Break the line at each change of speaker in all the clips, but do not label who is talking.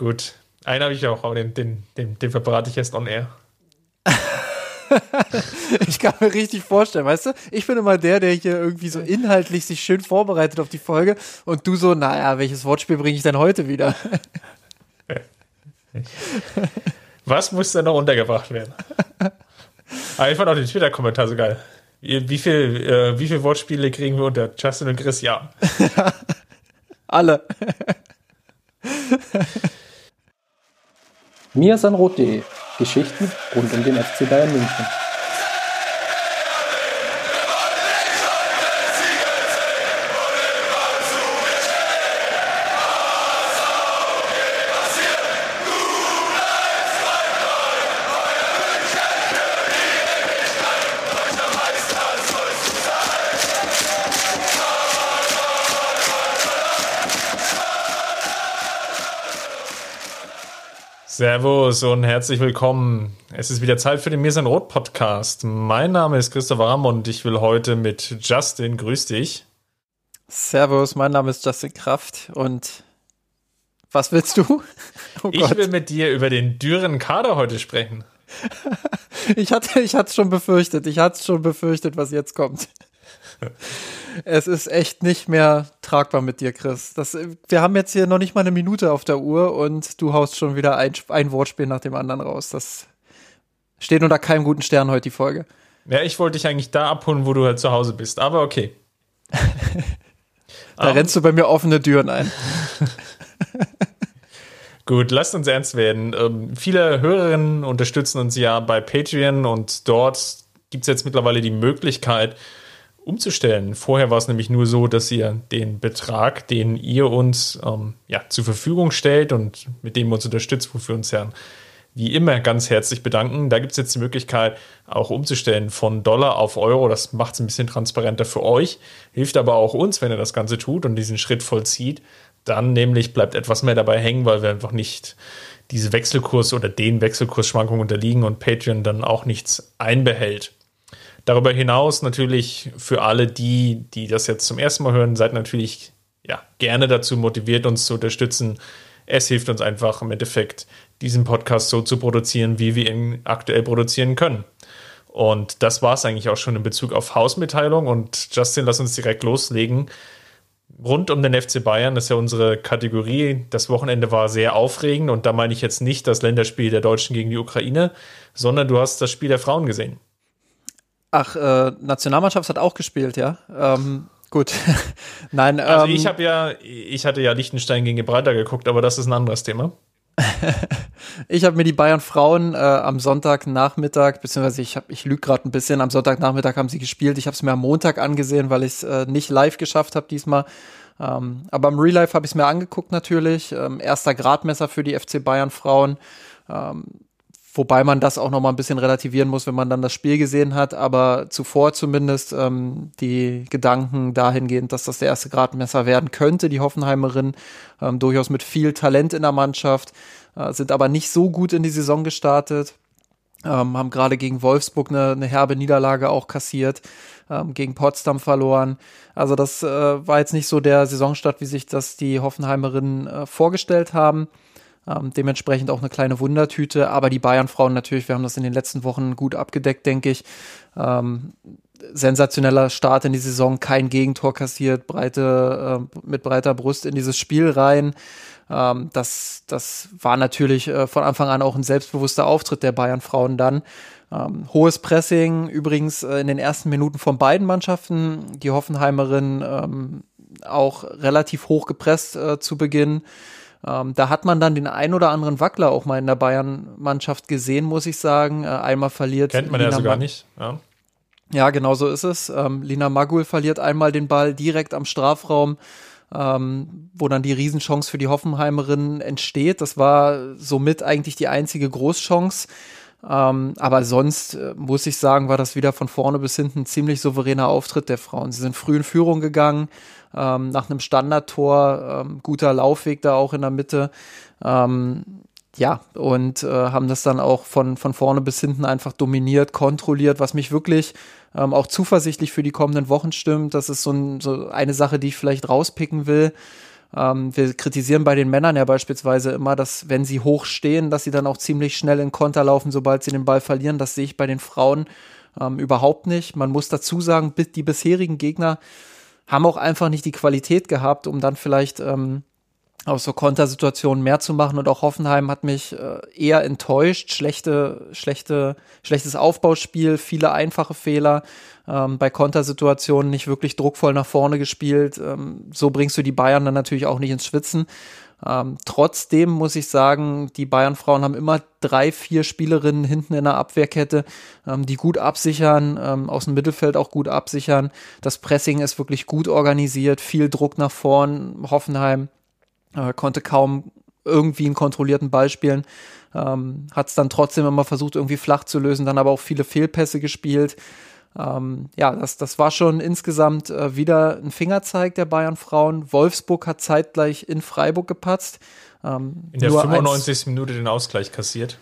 Gut. Einen habe ich auch, aber den, den, den, den verbrate ich erst on air.
ich kann mir richtig vorstellen, weißt du? Ich bin immer der, der hier irgendwie so inhaltlich sich schön vorbereitet auf die Folge und du so, naja, welches Wortspiel bringe ich denn heute wieder?
Was muss denn noch untergebracht werden? Aber ah, ich fand auch den Twitter-Kommentar so geil. Wie viel, äh, wie viel Wortspiele kriegen wir unter Justin und Chris? Ja.
Alle.
miasanrot.de Geschichten rund um den FC Bayern München.
Servus und herzlich willkommen. Es ist wieder Zeit für den Mir Rot Podcast. Mein Name ist Christopher Ramm und ich will heute mit Justin, grüß dich.
Servus, mein Name ist Justin Kraft und was willst du?
Oh ich will mit dir über den dürren Kader heute sprechen.
ich hatte, ich hatte es schon befürchtet. Ich hatte es schon befürchtet, was jetzt kommt. Es ist echt nicht mehr tragbar mit dir, Chris. Das, wir haben jetzt hier noch nicht mal eine Minute auf der Uhr und du haust schon wieder ein, ein Wortspiel nach dem anderen raus. Das steht unter keinem guten Stern heute die Folge.
Ja, ich wollte dich eigentlich da abholen, wo du halt zu Hause bist, aber okay.
da um, rennst du bei mir offene Türen ein.
Gut, lasst uns ernst werden. Ähm, viele Hörerinnen unterstützen uns ja bei Patreon und dort gibt es jetzt mittlerweile die Möglichkeit, umzustellen. Vorher war es nämlich nur so, dass ihr den Betrag, den ihr uns ähm, ja, zur Verfügung stellt und mit dem ihr uns unterstützt, wofür uns ja wie immer ganz herzlich bedanken. Da gibt es jetzt die Möglichkeit, auch umzustellen von Dollar auf Euro. Das macht es ein bisschen transparenter für euch, hilft aber auch uns, wenn ihr das Ganze tut und diesen Schritt vollzieht. Dann nämlich bleibt etwas mehr dabei hängen, weil wir einfach nicht diese Wechselkurs oder den Wechselkursschwankungen unterliegen und Patreon dann auch nichts einbehält. Darüber hinaus natürlich für alle die, die das jetzt zum ersten Mal hören, seid natürlich ja, gerne dazu motiviert, uns zu unterstützen. Es hilft uns einfach im Endeffekt, diesen Podcast so zu produzieren, wie wir ihn aktuell produzieren können. Und das war es eigentlich auch schon in Bezug auf Hausmitteilung. Und Justin, lass uns direkt loslegen. Rund um den FC Bayern das ist ja unsere Kategorie. Das Wochenende war sehr aufregend und da meine ich jetzt nicht das Länderspiel der Deutschen gegen die Ukraine, sondern du hast das Spiel der Frauen gesehen.
Ach, äh, Nationalmannschaft hat auch gespielt, ja. Ähm, gut. Nein,
also ähm, ich habe ja, ich hatte ja Liechtenstein gegen Gibraltar geguckt, aber das ist ein anderes Thema.
ich habe mir die Bayern Frauen äh, am Sonntagnachmittag, beziehungsweise ich, hab, ich lüge gerade ein bisschen, am Sonntagnachmittag haben sie gespielt. Ich habe es mir am Montag angesehen, weil ich es äh, nicht live geschafft habe diesmal. Ähm, aber im Real Life habe ich es mir angeguckt natürlich. Ähm, erster Gradmesser für die FC Bayern Frauen. Ähm, Wobei man das auch noch mal ein bisschen relativieren muss, wenn man dann das Spiel gesehen hat. Aber zuvor zumindest ähm, die Gedanken dahingehend, dass das der erste Gradmesser werden könnte. Die Hoffenheimerin ähm, durchaus mit viel Talent in der Mannschaft, äh, sind aber nicht so gut in die Saison gestartet. Ähm, haben gerade gegen Wolfsburg eine, eine herbe Niederlage auch kassiert, ähm, gegen Potsdam verloren. Also das äh, war jetzt nicht so der Saisonstart, wie sich das die Hoffenheimerinnen äh, vorgestellt haben. Ähm, dementsprechend auch eine kleine Wundertüte. Aber die Bayern-Frauen natürlich, wir haben das in den letzten Wochen gut abgedeckt, denke ich. Ähm, sensationeller Start in die Saison, kein Gegentor kassiert, breite, äh, mit breiter Brust in dieses Spiel rein. Ähm, das, das war natürlich äh, von Anfang an auch ein selbstbewusster Auftritt der Bayern-Frauen dann. Ähm, hohes Pressing, übrigens äh, in den ersten Minuten von beiden Mannschaften. Die Hoffenheimerin ähm, auch relativ hoch gepresst äh, zu Beginn. Ähm, da hat man dann den ein oder anderen Wackler auch mal in der Bayern-Mannschaft gesehen, muss ich sagen. Äh, einmal verliert.
Kennt man Lina ja sogar Mag nicht. Ja.
ja, genau so ist es. Ähm, Lina Magul verliert einmal den Ball direkt am Strafraum. Ähm, wo dann die Riesenchance für die Hoffenheimerinnen entsteht. Das war somit eigentlich die einzige Großchance. Ähm, aber sonst äh, muss ich sagen, war das wieder von vorne bis hinten ein ziemlich souveräner Auftritt der Frauen. Sie sind früh in Führung gegangen, ähm, nach einem Standardtor, ähm, guter Laufweg da auch in der Mitte. Ähm, ja, und äh, haben das dann auch von, von vorne bis hinten einfach dominiert, kontrolliert, was mich wirklich ähm, auch zuversichtlich für die kommenden Wochen stimmt. Das ist so, ein, so eine Sache, die ich vielleicht rauspicken will. Ähm, wir kritisieren bei den Männern ja beispielsweise immer, dass wenn sie hoch stehen, dass sie dann auch ziemlich schnell in Konter laufen, sobald sie den Ball verlieren. Das sehe ich bei den Frauen ähm, überhaupt nicht. Man muss dazu sagen, die bisherigen Gegner haben auch einfach nicht die Qualität gehabt, um dann vielleicht ähm, aus so Kontersituationen mehr zu machen und auch Hoffenheim hat mich äh, eher enttäuscht. Schlechte, schlechte, schlechtes Aufbauspiel, viele einfache Fehler, ähm, bei Kontersituationen nicht wirklich druckvoll nach vorne gespielt. Ähm, so bringst du die Bayern dann natürlich auch nicht ins Schwitzen. Ähm, trotzdem muss ich sagen, die Bayern-Frauen haben immer drei, vier Spielerinnen hinten in der Abwehrkette, ähm, die gut absichern, ähm, aus dem Mittelfeld auch gut absichern. Das Pressing ist wirklich gut organisiert, viel Druck nach vorn. Hoffenheim äh, konnte kaum irgendwie einen kontrollierten Ball spielen. Ähm, Hat es dann trotzdem immer versucht, irgendwie flach zu lösen, dann aber auch viele Fehlpässe gespielt. Ähm, ja, das, das war schon insgesamt äh, wieder ein Fingerzeig der Bayern-Frauen. Wolfsburg hat zeitgleich in Freiburg gepatzt.
Ähm, in der 95. Eins, Minute den Ausgleich kassiert.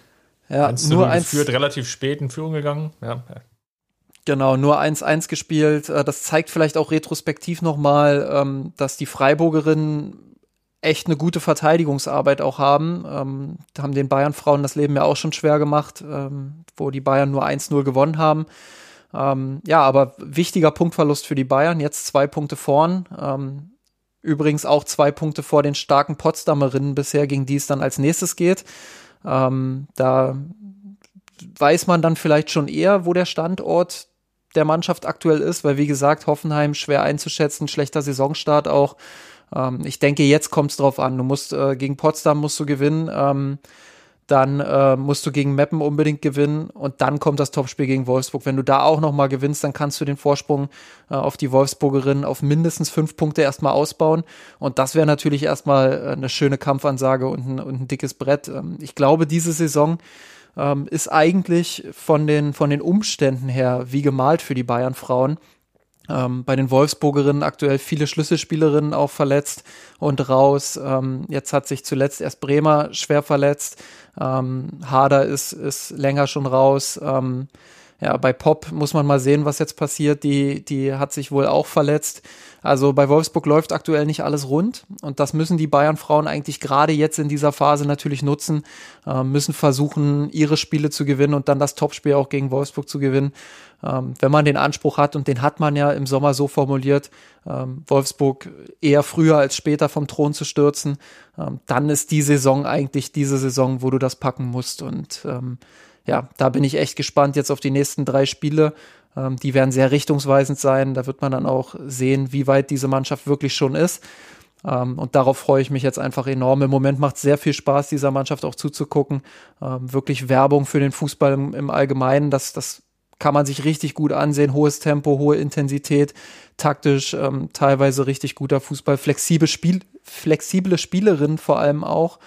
Ja, 1 nur eins,
geführt, relativ spät in Führung gegangen. Ja.
Genau, nur 1-1 gespielt. Äh, das zeigt vielleicht auch retrospektiv nochmal, ähm, dass die Freiburgerinnen echt eine gute Verteidigungsarbeit auch haben. Ähm, haben den Bayern-Frauen das Leben ja auch schon schwer gemacht, ähm, wo die Bayern nur 1-0 gewonnen haben. Ähm, ja, aber wichtiger Punktverlust für die Bayern, jetzt zwei Punkte vorn. Ähm, übrigens auch zwei Punkte vor den starken Potsdamerinnen bisher, gegen die es dann als nächstes geht. Ähm, da weiß man dann vielleicht schon eher, wo der Standort der Mannschaft aktuell ist, weil wie gesagt, Hoffenheim schwer einzuschätzen, schlechter Saisonstart auch. Ähm, ich denke, jetzt kommt es drauf an. Du musst äh, gegen Potsdam musst du gewinnen. Ähm, dann äh, musst du gegen Meppen unbedingt gewinnen und dann kommt das Topspiel gegen Wolfsburg. Wenn du da auch nochmal gewinnst, dann kannst du den Vorsprung äh, auf die Wolfsburgerin auf mindestens fünf Punkte erstmal ausbauen und das wäre natürlich erstmal äh, eine schöne Kampfansage und ein, und ein dickes Brett. Ähm, ich glaube, diese Saison ähm, ist eigentlich von den, von den Umständen her wie gemalt für die Bayern-Frauen. Ähm, bei den Wolfsburgerinnen aktuell viele Schlüsselspielerinnen auch verletzt und raus. Ähm, jetzt hat sich zuletzt erst Bremer schwer verletzt. Ähm, Hader ist, ist länger schon raus. Ähm, ja, bei Pop muss man mal sehen, was jetzt passiert. Die, die hat sich wohl auch verletzt. Also bei Wolfsburg läuft aktuell nicht alles rund und das müssen die Bayern-Frauen eigentlich gerade jetzt in dieser Phase natürlich nutzen, äh, müssen versuchen, ihre Spiele zu gewinnen und dann das Topspiel auch gegen Wolfsburg zu gewinnen. Ähm, wenn man den Anspruch hat, und den hat man ja im Sommer so formuliert, ähm, Wolfsburg eher früher als später vom Thron zu stürzen, ähm, dann ist die Saison eigentlich diese Saison, wo du das packen musst. Und ähm, ja, da bin ich echt gespannt jetzt auf die nächsten drei Spiele. Ähm, die werden sehr richtungsweisend sein. Da wird man dann auch sehen, wie weit diese Mannschaft wirklich schon ist. Ähm, und darauf freue ich mich jetzt einfach enorm. Im Moment macht es sehr viel Spaß, dieser Mannschaft auch zuzugucken. Ähm, wirklich Werbung für den Fußball im, im Allgemeinen. Das, das kann man sich richtig gut ansehen. Hohes Tempo, hohe Intensität, taktisch ähm, teilweise richtig guter Fußball, flexible, Spiel, flexible Spielerinnen vor allem auch.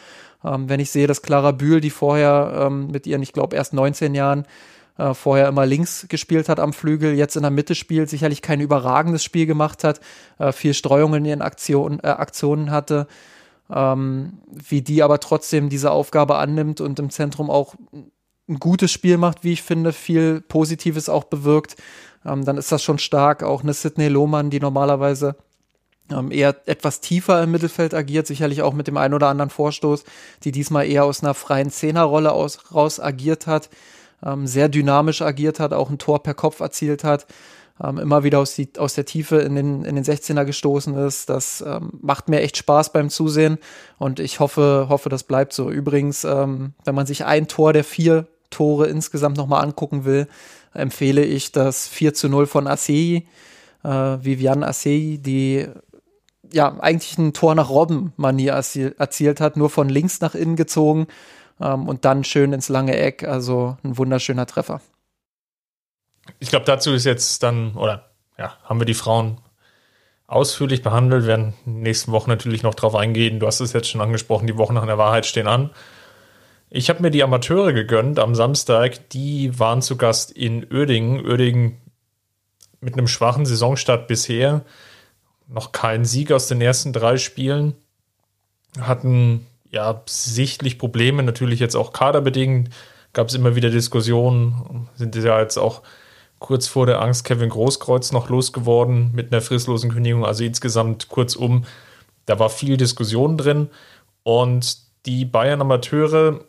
Ähm, wenn ich sehe, dass Clara Bühl, die vorher ähm, mit ihren, ich glaube, erst 19 Jahren äh, vorher immer links gespielt hat am Flügel, jetzt in der Mitte spielt, sicherlich kein überragendes Spiel gemacht hat, äh, viel Streuung in ihren Aktion, äh, Aktionen hatte, ähm, wie die aber trotzdem diese Aufgabe annimmt und im Zentrum auch ein gutes Spiel macht, wie ich finde, viel Positives auch bewirkt, ähm, dann ist das schon stark. Auch eine Sidney Lohmann, die normalerweise ähm, eher etwas tiefer im Mittelfeld agiert, sicherlich auch mit dem einen oder anderen Vorstoß, die diesmal eher aus einer freien Zehnerrolle aus, raus agiert hat, ähm, sehr dynamisch agiert hat, auch ein Tor per Kopf erzielt hat, ähm, immer wieder aus, die, aus der Tiefe in den, in den 16er gestoßen ist. Das ähm, macht mir echt Spaß beim Zusehen und ich hoffe, hoffe, das bleibt so. Übrigens, ähm, wenn man sich ein Tor der vier Tore insgesamt nochmal angucken will, empfehle ich das 4 zu 0 von Asei, äh, Viviane Asei, die ja eigentlich ein Tor nach Robben-Manier erzielt hat, nur von links nach innen gezogen ähm, und dann schön ins lange Eck. Also ein wunderschöner Treffer.
Ich glaube, dazu ist jetzt dann, oder ja, haben wir die Frauen ausführlich behandelt, werden in den nächsten Wochen natürlich noch drauf eingehen. Du hast es jetzt schon angesprochen, die Wochen nach der Wahrheit stehen an. Ich habe mir die Amateure gegönnt am Samstag. Die waren zu Gast in Oerdingen. Oerdingen mit einem schwachen Saisonstart bisher. Noch kein Sieg aus den ersten drei Spielen. Hatten ja sichtlich Probleme, natürlich jetzt auch kaderbedingt. Gab es immer wieder Diskussionen. Sind ja jetzt auch kurz vor der Angst Kevin Großkreuz noch losgeworden mit einer fristlosen Kündigung. Also insgesamt kurzum da war viel Diskussion drin und die Bayern Amateure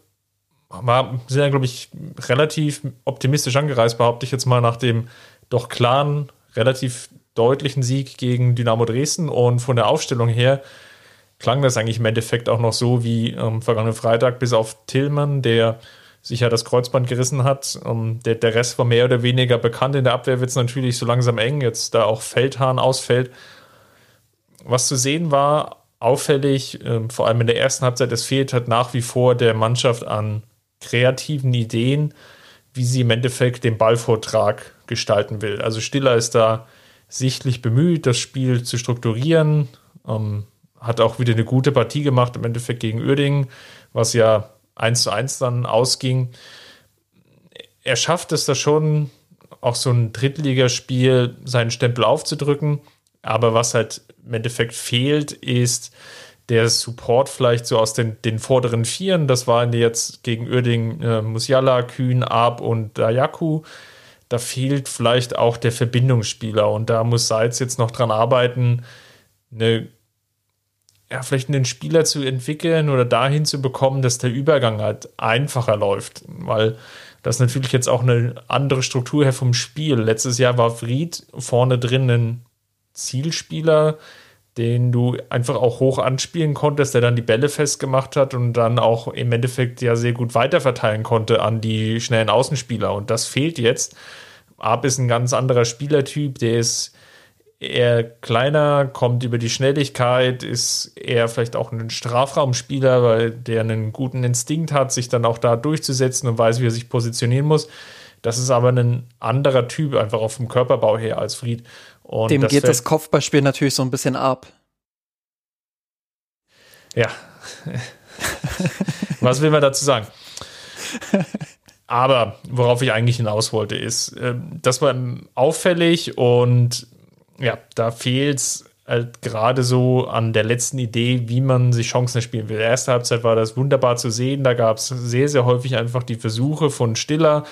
sind ja, glaube ich, relativ optimistisch angereist, behaupte ich jetzt mal, nach dem doch klaren, relativ deutlichen Sieg gegen Dynamo Dresden und von der Aufstellung her klang das eigentlich im Endeffekt auch noch so wie ähm, vergangenen Freitag, bis auf Tillmann, der sich ja das Kreuzband gerissen hat. Ähm, der, der Rest war mehr oder weniger bekannt. In der Abwehr wird es natürlich so langsam eng, jetzt da auch Feldhahn ausfällt. Was zu sehen war, auffällig, äh, vor allem in der ersten Halbzeit, es fehlt halt nach wie vor der Mannschaft an kreativen Ideen, wie sie im Endeffekt den Ballvortrag gestalten will. Also Stiller ist da sichtlich bemüht, das Spiel zu strukturieren, ähm, hat auch wieder eine gute Partie gemacht, im Endeffekt gegen Uerdingen, was ja 1 zu 1 dann ausging. Er schafft es da schon, auch so ein Drittligaspiel seinen Stempel aufzudrücken. Aber was halt im Endeffekt fehlt, ist der Support vielleicht so aus den, den vorderen Vieren. Das waren jetzt gegen Uerdingen äh, Musiala, Kühn, Ab und Dayaku. Da fehlt vielleicht auch der Verbindungsspieler und da muss Seitz jetzt noch dran arbeiten, eine ja, vielleicht einen Spieler zu entwickeln oder dahin zu bekommen, dass der Übergang halt einfacher läuft. Weil das natürlich jetzt auch eine andere Struktur her vom Spiel. Letztes Jahr war Fried vorne drin ein Zielspieler, den du einfach auch hoch anspielen konntest, der dann die Bälle festgemacht hat und dann auch im Endeffekt ja sehr gut weiterverteilen konnte an die schnellen Außenspieler. Und das fehlt jetzt. Ab ist ein ganz anderer Spielertyp, der ist eher kleiner, kommt über die Schnelligkeit, ist eher vielleicht auch ein Strafraumspieler, weil der einen guten Instinkt hat, sich dann auch da durchzusetzen und weiß, wie er sich positionieren muss. Das ist aber ein anderer Typ, einfach auch vom Körperbau her als Fried.
Und Dem das geht das Kopfballspiel natürlich so ein bisschen ab.
Ja. Was will man dazu sagen? Aber worauf ich eigentlich hinaus wollte, ist, ähm, das war auffällig und ja, da fehlt es halt gerade so an der letzten Idee, wie man sich Chancen erspielen will. Ersten Halbzeit war das wunderbar zu sehen. Da gab es sehr, sehr häufig einfach die Versuche von Stiller,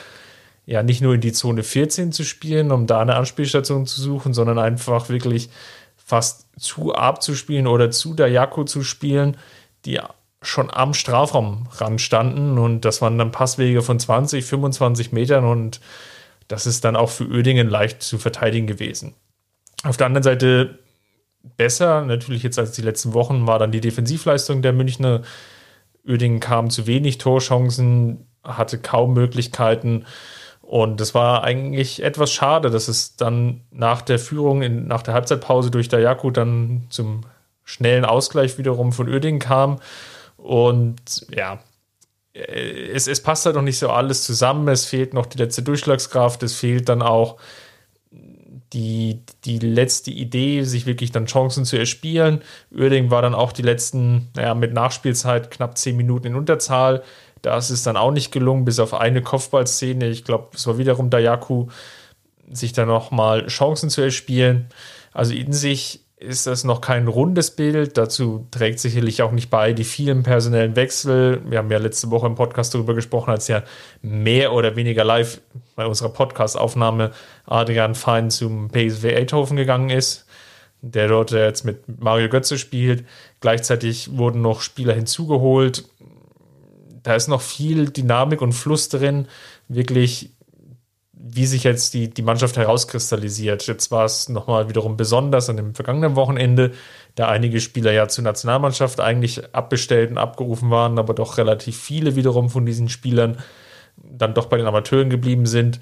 ja, nicht nur in die Zone 14 zu spielen, um da eine Anspielstation zu suchen, sondern einfach wirklich fast zu abzuspielen oder zu Dayako zu spielen, die schon am Strafraum ran standen. Und das waren dann Passwege von 20, 25 Metern und das ist dann auch für Oedingen leicht zu verteidigen gewesen. Auf der anderen Seite besser, natürlich jetzt als die letzten Wochen, war dann die Defensivleistung der Münchner. Oedingen kam zu wenig Torchancen, hatte kaum Möglichkeiten. Und das war eigentlich etwas schade, dass es dann nach der Führung, in, nach der Halbzeitpause durch Dayaku dann zum schnellen Ausgleich wiederum von Oedingen kam. Und ja, es, es passt halt noch nicht so alles zusammen. Es fehlt noch die letzte Durchschlagskraft. Es fehlt dann auch die, die letzte Idee, sich wirklich dann Chancen zu erspielen. Oerding war dann auch die letzten, naja, mit Nachspielzeit knapp zehn Minuten in Unterzahl. Da ist dann auch nicht gelungen, bis auf eine Kopfballszene. Ich glaube, es war wiederum Dayaku, sich dann nochmal Chancen zu erspielen. Also in sich ist das noch kein rundes Bild. Dazu trägt sicherlich auch nicht bei die vielen personellen Wechsel. Wir haben ja letzte Woche im Podcast darüber gesprochen, als ja mehr oder weniger live bei unserer Podcast-Aufnahme Adrian Fein zum PSV Eindhoven gegangen ist, der dort jetzt mit Mario Götze spielt. Gleichzeitig wurden noch Spieler hinzugeholt. Da ist noch viel Dynamik und Fluss drin. Wirklich wie sich jetzt die, die Mannschaft herauskristallisiert. Jetzt war es nochmal wiederum besonders an dem vergangenen Wochenende, da einige Spieler ja zur Nationalmannschaft eigentlich abbestellt und abgerufen waren, aber doch relativ viele wiederum von diesen Spielern dann doch bei den Amateuren geblieben sind.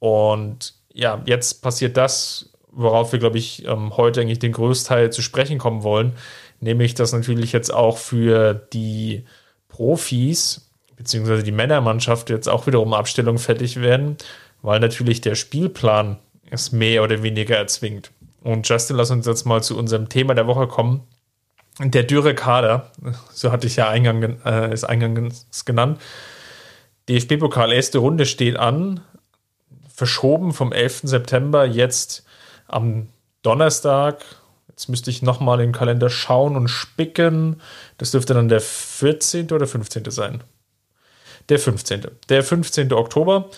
Und ja, jetzt passiert das, worauf wir, glaube ich, ähm, heute eigentlich den Größteil zu sprechen kommen wollen, nämlich dass natürlich jetzt auch für die Profis beziehungsweise die Männermannschaft jetzt auch wiederum Abstellungen fertig werden weil natürlich der Spielplan es mehr oder weniger erzwingt. Und Justin, lass uns jetzt mal zu unserem Thema der Woche kommen. Der dürre Kader, so hatte ich ja eingang, äh, es eingangs genannt. DFB-Pokal erste Runde steht an, verschoben vom 11. September jetzt am Donnerstag. Jetzt müsste ich nochmal im Kalender schauen und spicken. Das dürfte dann der 14. oder 15. sein. Der 15. Der 15. Oktober.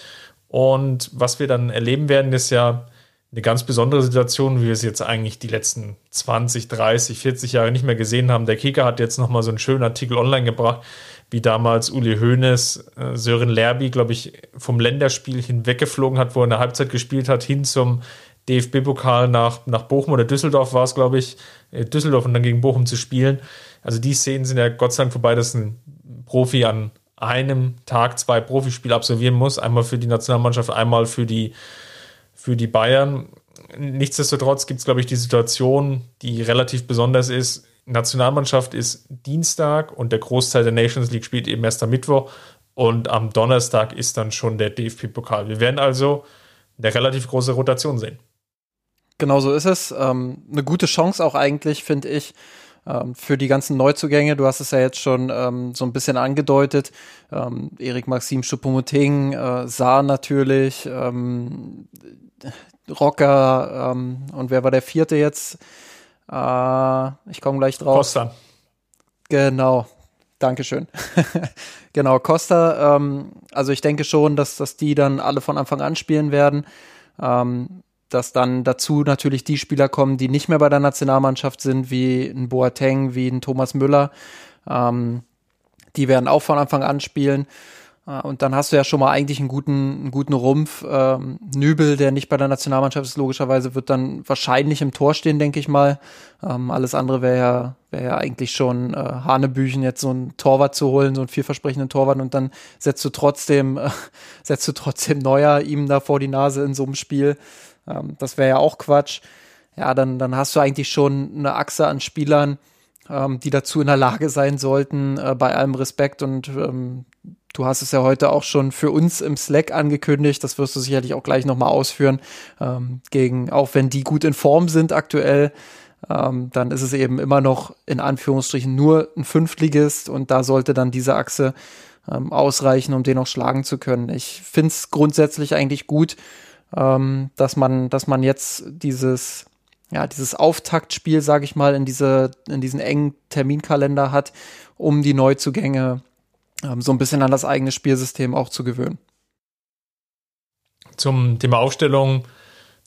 Und was wir dann erleben werden, ist ja eine ganz besondere Situation, wie wir es jetzt eigentlich die letzten 20, 30, 40 Jahre nicht mehr gesehen haben. Der Kicker hat jetzt nochmal so einen schönen Artikel online gebracht, wie damals Uli Hoeneß äh, Sören Lerby, glaube ich, vom Länderspiel hinweggeflogen hat, wo er in der Halbzeit gespielt hat, hin zum DFB-Pokal nach, nach Bochum oder Düsseldorf war es, glaube ich, äh, Düsseldorf und dann gegen Bochum zu spielen. Also die Szenen sind ja Gott sei Dank vorbei, dass ein Profi an einem Tag zwei Profispiele absolvieren muss. Einmal für die Nationalmannschaft, einmal für die, für die Bayern. Nichtsdestotrotz gibt es, glaube ich, die Situation, die relativ besonders ist. Nationalmannschaft ist Dienstag und der Großteil der Nations League spielt eben erst am Mittwoch und am Donnerstag ist dann schon der DFB-Pokal. Wir werden also eine relativ große Rotation sehen.
Genau so ist es. Ähm, eine gute Chance auch eigentlich, finde ich, ähm, für die ganzen Neuzugänge. Du hast es ja jetzt schon ähm, so ein bisschen angedeutet. Ähm, Erik Maxim Schuppomoting, äh, Saar natürlich, ähm, Rocker ähm, und wer war der vierte jetzt? Äh, ich komme gleich drauf.
Costa.
Genau. Dankeschön. genau, Costa, ähm, also ich denke schon, dass, dass die dann alle von Anfang an spielen werden. Ähm, dass dann dazu natürlich die Spieler kommen, die nicht mehr bei der Nationalmannschaft sind, wie ein Boateng, wie ein Thomas Müller. Ähm, die werden auch von Anfang an spielen. Äh, und dann hast du ja schon mal eigentlich einen guten, einen guten Rumpf. Ähm, Nübel, der nicht bei der Nationalmannschaft ist, logischerweise wird dann wahrscheinlich im Tor stehen, denke ich mal. Ähm, alles andere wäre ja, wäre ja eigentlich schon äh, Hanebüchen, jetzt so einen Torwart zu holen, so einen vielversprechenden Torwart und dann setzt du trotzdem, äh, setzt du trotzdem Neuer ihm da vor die Nase in so einem Spiel. Ähm, das wäre ja auch Quatsch. Ja, dann, dann hast du eigentlich schon eine Achse an Spielern, ähm, die dazu in der Lage sein sollten, äh, bei allem Respekt. Und ähm, du hast es ja heute auch schon für uns im Slack angekündigt, das wirst du sicherlich auch gleich nochmal ausführen, ähm, gegen, auch wenn die gut in Form sind aktuell, ähm, dann ist es eben immer noch in Anführungsstrichen nur ein Fünftligist und da sollte dann diese Achse ähm, ausreichen, um den auch schlagen zu können. Ich finde es grundsätzlich eigentlich gut, ähm, dass man, dass man jetzt dieses, ja, dieses Auftaktspiel, sage ich mal, in diese, in diesen engen Terminkalender hat, um die Neuzugänge ähm, so ein bisschen an das eigene Spielsystem auch zu gewöhnen.
Zum Thema Aufstellung.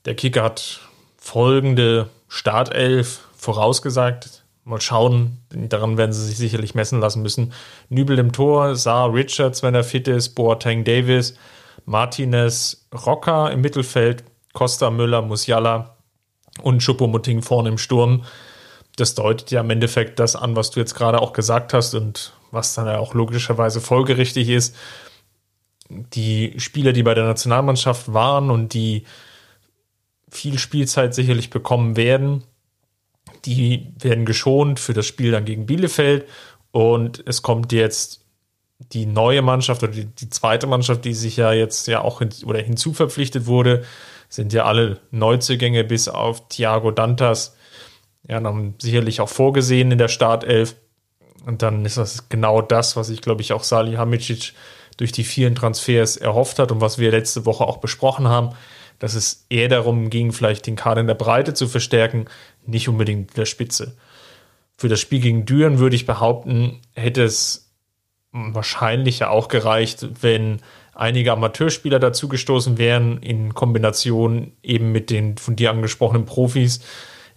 Der Kicker hat folgende Startelf vorausgesagt. Mal schauen, daran werden sie sich sicherlich messen lassen müssen. Nübel im Tor, Saar Richards, wenn er fit ist, Boateng Davis, Martinez, Rocker im Mittelfeld, Costa, Müller, Musiala und Schuppomoting vorne im Sturm. Das deutet ja im Endeffekt das an, was du jetzt gerade auch gesagt hast und was dann ja auch logischerweise folgerichtig ist. Die Spieler, die bei der Nationalmannschaft waren und die viel Spielzeit sicherlich bekommen werden, die werden geschont für das Spiel dann gegen Bielefeld und es kommt jetzt die neue Mannschaft oder die, die, zweite Mannschaft, die sich ja jetzt ja auch hin, oder hinzuverpflichtet wurde, sind ja alle Neuzugänge bis auf Thiago Dantas. Ja, dann sicherlich auch vorgesehen in der Startelf. Und dann ist das genau das, was ich glaube ich auch Salih Hamicic durch die vielen Transfers erhofft hat und was wir letzte Woche auch besprochen haben, dass es eher darum ging, vielleicht den Kader in der Breite zu verstärken, nicht unbedingt in der Spitze. Für das Spiel gegen Düren würde ich behaupten, hätte es wahrscheinlich ja auch gereicht, wenn einige Amateurspieler dazugestoßen wären, in Kombination eben mit den von dir angesprochenen Profis.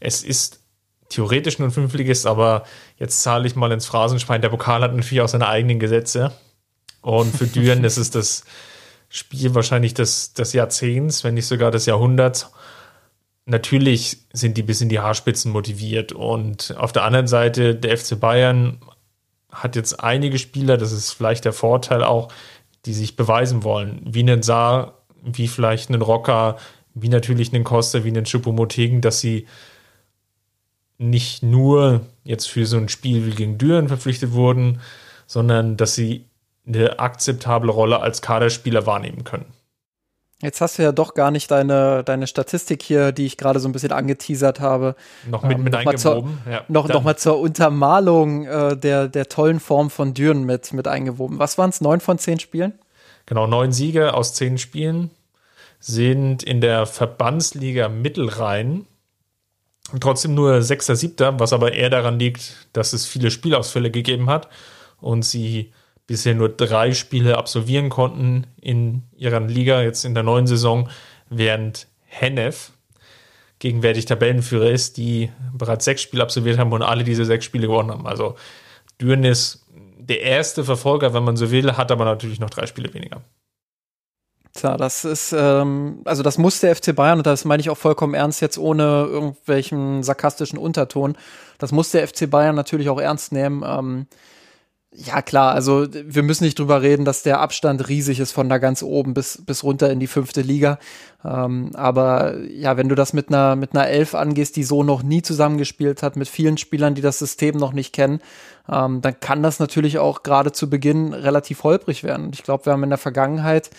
Es ist theoretisch nur ein Fünfligist, aber jetzt zahle ich mal ins Phrasenschwein. Der Pokal hat natürlich auch seine eigenen Gesetze. Und für Düren ist es das Spiel wahrscheinlich des, des Jahrzehnts, wenn nicht sogar des Jahrhunderts. Natürlich sind die bis in die Haarspitzen motiviert. Und auf der anderen Seite, der FC Bayern hat jetzt einige Spieler, das ist vielleicht der Vorteil auch, die sich beweisen wollen. Wie einen Saar, wie vielleicht einen Rocker, wie natürlich einen Costa, wie einen Chupomotegen, dass sie nicht nur jetzt für so ein Spiel wie gegen Düren verpflichtet wurden, sondern dass sie eine akzeptable Rolle als Kaderspieler wahrnehmen können.
Jetzt hast du ja doch gar nicht deine, deine Statistik hier, die ich gerade so ein bisschen angeteasert habe.
Noch mit, ähm, mit noch eingewoben.
Zur, ja, noch, noch mal zur Untermalung äh, der, der tollen Form von Düren mit, mit eingewoben. Was waren es? Neun von zehn Spielen?
Genau, neun Siege aus zehn Spielen sind in der Verbandsliga Mittelrhein trotzdem nur Sechster, Siebter, was aber eher daran liegt, dass es viele Spielausfälle gegeben hat und sie bisher nur drei Spiele absolvieren konnten in ihrer Liga, jetzt in der neuen Saison, während Hennef gegenwärtig Tabellenführer ist, die bereits sechs Spiele absolviert haben und alle diese sechs Spiele gewonnen haben. Also Düren ist der erste Verfolger, wenn man so will, hat aber natürlich noch drei Spiele weniger.
Tja, das ist, ähm, also das muss der FC Bayern, und das meine ich auch vollkommen ernst, jetzt ohne irgendwelchen sarkastischen Unterton, das muss der FC Bayern natürlich auch ernst nehmen. Ähm, ja, klar, also wir müssen nicht drüber reden, dass der Abstand riesig ist von da ganz oben bis, bis runter in die fünfte Liga. Ähm, aber ja, wenn du das mit einer, mit einer Elf angehst, die so noch nie zusammengespielt hat, mit vielen Spielern, die das System noch nicht kennen, ähm, dann kann das natürlich auch gerade zu Beginn relativ holprig werden. Ich glaube, wir haben in der Vergangenheit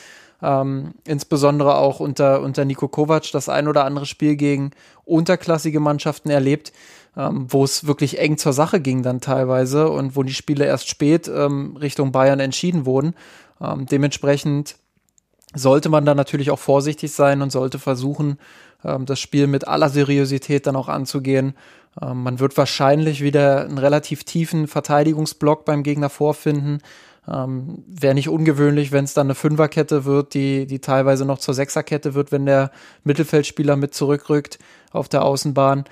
ähm, insbesondere auch unter, unter Nico Kovac das ein oder andere Spiel gegen unterklassige Mannschaften erlebt, ähm, wo es wirklich eng zur Sache ging dann teilweise und wo die Spiele erst spät ähm, Richtung Bayern entschieden wurden. Ähm, dementsprechend sollte man da natürlich auch vorsichtig sein und sollte versuchen, ähm, das Spiel mit aller Seriosität dann auch anzugehen. Ähm, man wird wahrscheinlich wieder einen relativ tiefen Verteidigungsblock beim Gegner vorfinden. Ähm, Wäre nicht ungewöhnlich, wenn es dann eine Fünferkette wird, die, die teilweise noch zur Sechserkette wird, wenn der Mittelfeldspieler mit zurückrückt auf der Außenbahn.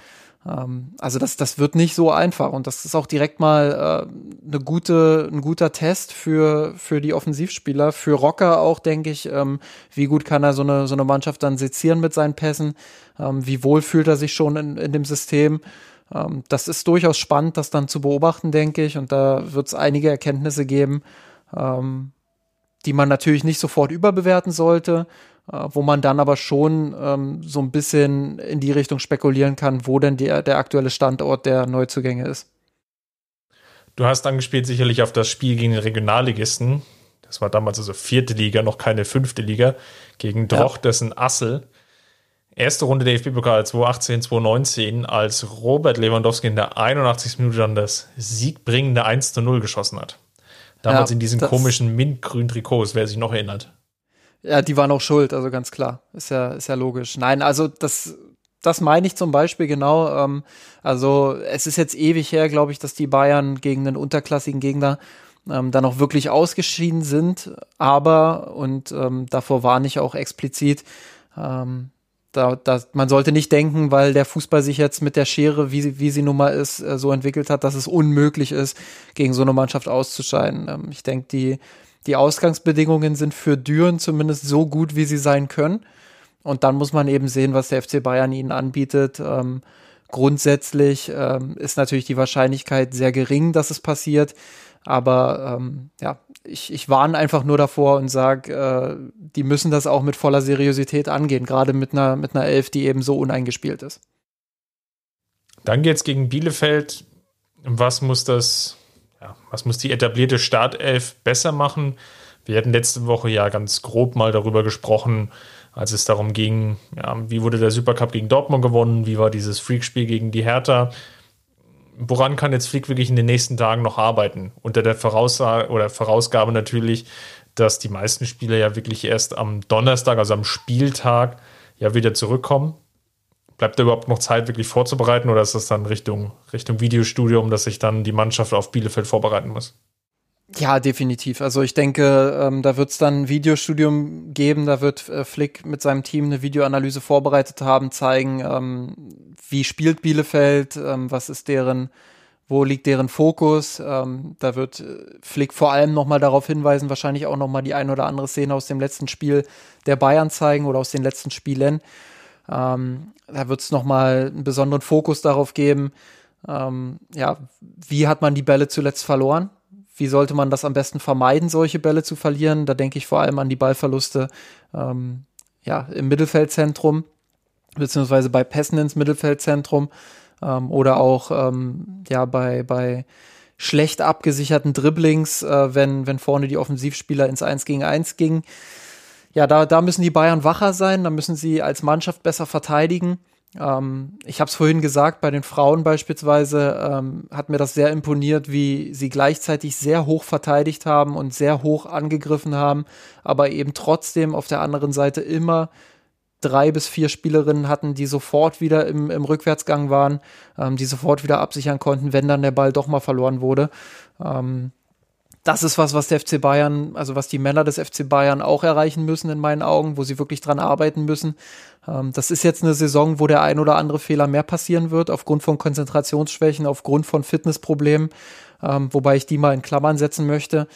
Ähm, also das, das wird nicht so einfach und das ist auch direkt mal äh, eine gute, ein guter Test für, für die Offensivspieler, für Rocker auch, denke ich. Ähm, wie gut kann er so eine, so eine Mannschaft dann sezieren mit seinen Pässen? Ähm, wie wohl fühlt er sich schon in, in dem System? Ähm, das ist durchaus spannend, das dann zu beobachten, denke ich. Und da wird es einige Erkenntnisse geben, ähm, die man natürlich nicht sofort überbewerten sollte, wo man dann aber schon ähm, so ein bisschen in die Richtung spekulieren kann, wo denn die, der aktuelle Standort der Neuzugänge ist.
Du hast angespielt sicherlich auf das Spiel gegen den Regionalligisten. Das war damals also vierte Liga, noch keine fünfte Liga, gegen Droch, ja. dessen Assel. Erste Runde der FB-Pokal 2018, 2019, als Robert Lewandowski in der 81. Minute dann das siegbringende 1 zu 0 geschossen hat. Damals ja, in diesen komischen mintgrünen Trikots, wer sich noch erinnert.
Ja, die waren auch schuld, also ganz klar. Ist ja, ist ja logisch. Nein, also das, das meine ich zum Beispiel genau. Ähm, also es ist jetzt ewig her, glaube ich, dass die Bayern gegen einen unterklassigen Gegner ähm, dann auch wirklich ausgeschieden sind. Aber, und ähm, davor warne ich auch explizit, ähm, da, da, man sollte nicht denken, weil der Fußball sich jetzt mit der Schere, wie, wie sie nun mal ist, äh, so entwickelt hat, dass es unmöglich ist, gegen so eine Mannschaft auszuscheiden. Ähm, ich denke, die, die Ausgangsbedingungen sind für Düren zumindest so gut, wie sie sein können. Und dann muss man eben sehen, was der FC Bayern ihnen anbietet. Ähm, grundsätzlich ähm, ist natürlich die Wahrscheinlichkeit sehr gering, dass es passiert. Aber ähm, ja, ich, ich warne einfach nur davor und sage, äh, die müssen das auch mit voller Seriosität angehen, gerade mit einer, mit einer Elf, die eben so uneingespielt ist.
Dann geht es gegen Bielefeld. Was muss das, ja, was muss die etablierte Startelf besser machen? Wir hatten letzte Woche ja ganz grob mal darüber gesprochen, als es darum ging, ja, wie wurde der Supercup gegen Dortmund gewonnen, wie war dieses Freakspiel gegen die Hertha woran kann jetzt Flick wirklich in den nächsten Tagen noch arbeiten? Unter der Voraussage oder Vorausgabe natürlich, dass die meisten Spieler ja wirklich erst am Donnerstag, also am Spieltag, ja wieder zurückkommen. Bleibt da überhaupt noch Zeit, wirklich vorzubereiten, oder ist das dann Richtung, Richtung Videostudium, dass sich dann die Mannschaft auf Bielefeld vorbereiten muss?
Ja, definitiv. Also ich denke, ähm, da wird es dann ein Videostudium geben, da wird äh, Flick mit seinem Team eine Videoanalyse vorbereitet haben, zeigen, ähm, wie spielt Bielefeld, ähm, was ist deren, wo liegt deren Fokus. Ähm, da wird äh, Flick vor allem nochmal darauf hinweisen, wahrscheinlich auch nochmal die ein oder andere Szene aus dem letzten Spiel der Bayern zeigen oder aus den letzten Spielen. Ähm, da wird es nochmal einen besonderen Fokus darauf geben, ähm, ja, wie hat man die Bälle zuletzt verloren? wie sollte man das am besten vermeiden, solche Bälle zu verlieren? Da denke ich vor allem an die Ballverluste ähm, ja, im Mittelfeldzentrum, beziehungsweise bei Pässen ins Mittelfeldzentrum ähm, oder auch ähm, ja, bei, bei schlecht abgesicherten Dribblings, äh, wenn, wenn vorne die Offensivspieler ins 1 gegen 1 gingen. Ja, da, da müssen die Bayern wacher sein, da müssen sie als Mannschaft besser verteidigen. Ähm, ich habe es vorhin gesagt, bei den Frauen beispielsweise ähm, hat mir das sehr imponiert, wie sie gleichzeitig sehr hoch verteidigt haben und sehr hoch angegriffen haben, aber eben trotzdem auf der anderen Seite immer drei bis vier Spielerinnen hatten, die sofort wieder im, im Rückwärtsgang waren, ähm, die sofort wieder absichern konnten, wenn dann der Ball doch mal verloren wurde. Ähm, das ist was, was der FC Bayern, also was die Männer des FC Bayern auch erreichen müssen in meinen Augen, wo sie wirklich dran arbeiten müssen. Ähm, das ist jetzt eine Saison, wo der ein oder andere Fehler mehr passieren wird, aufgrund von Konzentrationsschwächen, aufgrund von Fitnessproblemen, ähm, wobei ich die mal in Klammern setzen möchte.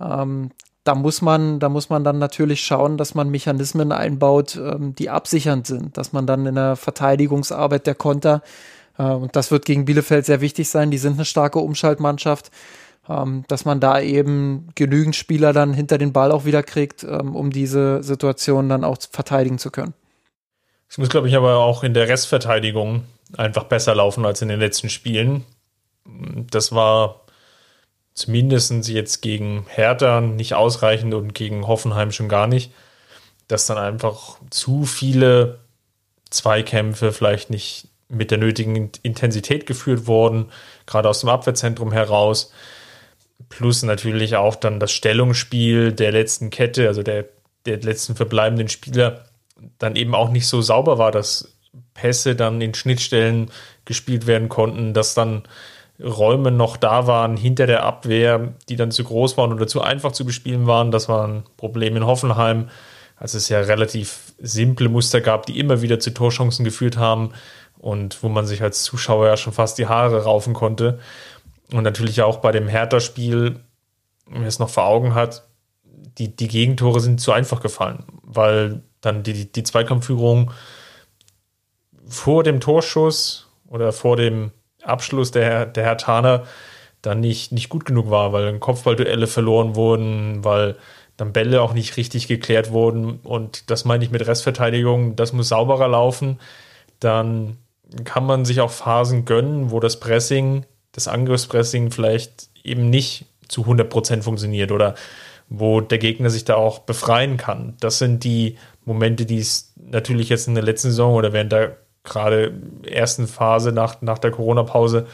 Ähm, da muss man, da muss man dann natürlich schauen, dass man Mechanismen einbaut, die absichernd sind, dass man dann in der Verteidigungsarbeit der Konter, äh, und das wird gegen Bielefeld sehr wichtig sein, die sind eine starke Umschaltmannschaft, ähm, dass man da eben genügend Spieler dann hinter den Ball auch wieder kriegt, ähm, um diese Situation dann auch verteidigen zu können.
Es muss, glaube ich, aber auch in der Restverteidigung einfach besser laufen als in den letzten Spielen. Das war zumindest jetzt gegen Hertha nicht ausreichend und gegen Hoffenheim schon gar nicht, dass dann einfach zu viele Zweikämpfe vielleicht nicht mit der nötigen Intensität geführt wurden, gerade aus dem Abwehrzentrum heraus. Plus natürlich auch dann das Stellungsspiel der letzten Kette, also der, der letzten verbleibenden Spieler, dann eben auch nicht so sauber war, dass Pässe dann in Schnittstellen gespielt werden konnten, dass dann Räume noch da waren hinter der Abwehr, die dann zu groß waren oder zu einfach zu bespielen waren. Das war ein Problem in Hoffenheim, als es ja relativ simple Muster gab, die immer wieder zu Torchancen geführt haben und wo man sich als Zuschauer ja schon fast die Haare raufen konnte. Und natürlich auch bei dem Hertha-Spiel, wer es noch vor Augen hat, die, die Gegentore sind zu einfach gefallen, weil dann die, die Zweikampfführung vor dem Torschuss oder vor dem Abschluss der, der Herr Taner dann nicht, nicht gut genug war, weil dann Kopfballduelle verloren wurden, weil dann Bälle auch nicht richtig geklärt wurden. Und das meine ich mit Restverteidigung, das muss sauberer laufen. Dann kann man sich auch Phasen gönnen, wo das Pressing, das Angriffspressing vielleicht eben nicht zu 100% funktioniert oder wo der Gegner sich da auch befreien kann. Das sind die Momente, die es natürlich jetzt in der letzten Saison oder während der gerade ersten Phase nach, nach der Corona-Pause,